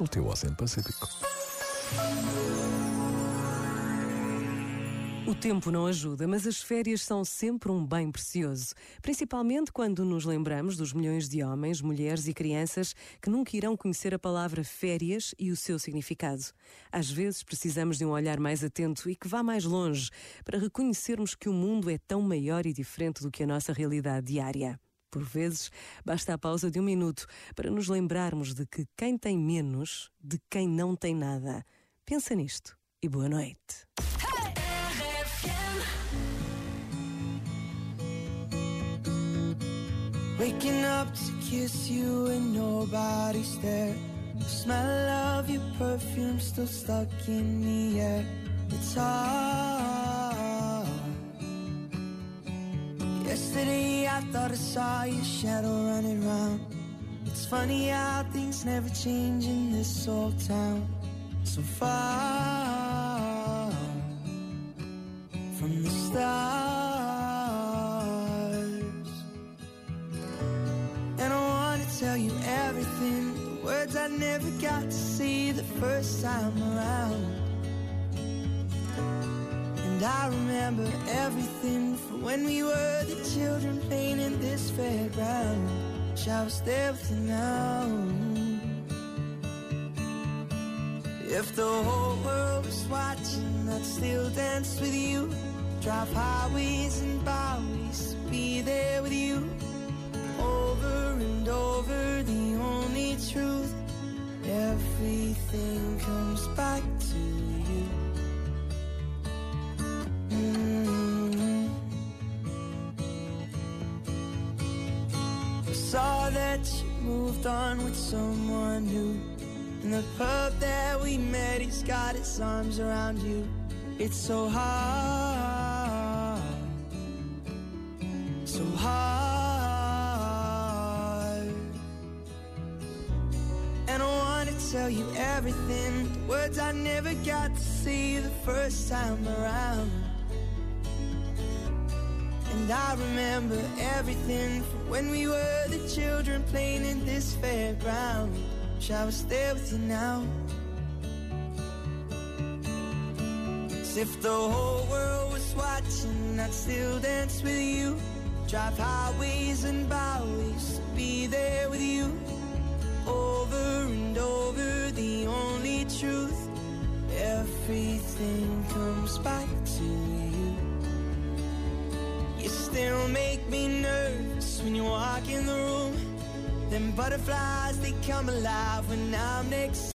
no teu Oceano Pacífico. O tempo não ajuda, mas as férias são sempre um bem precioso, principalmente quando nos lembramos dos milhões de homens, mulheres e crianças que nunca irão conhecer a palavra férias e o seu significado. Às vezes precisamos de um olhar mais atento e que vá mais longe para reconhecermos que o mundo é tão maior e diferente do que a nossa realidade diária. Por vezes, basta a pausa de um minuto para nos lembrarmos de que quem tem menos, de quem não tem nada. Pensa nisto e boa noite. Waking up to kiss you and nobody's there. The smell of your perfume still stuck in the air. It's hard. Yesterday I thought I saw your shadow running round. It's funny how things never change in this old town. So far from the stars. And I wanna tell you everything. The words I never got to see the first time around. And I remember everything from when we were the children playing in this fairground. Was there with now. If the whole world was watching, I'd still dance with you. Drive highways and byways be there with you. Over and saw that you moved on with someone new. And the pub that we met, he's got his arms around you. It's so hard, so hard. And I wanna tell you everything, the words I never got to see the first time around. And I remember everything from when we were the children playing in this fairground. Wish I was there with you now. 'Cause if the whole world was watching, I'd still dance with you. Drive highways and byways be there with you. When you walk in the room. Them butterflies, they come alive when I'm next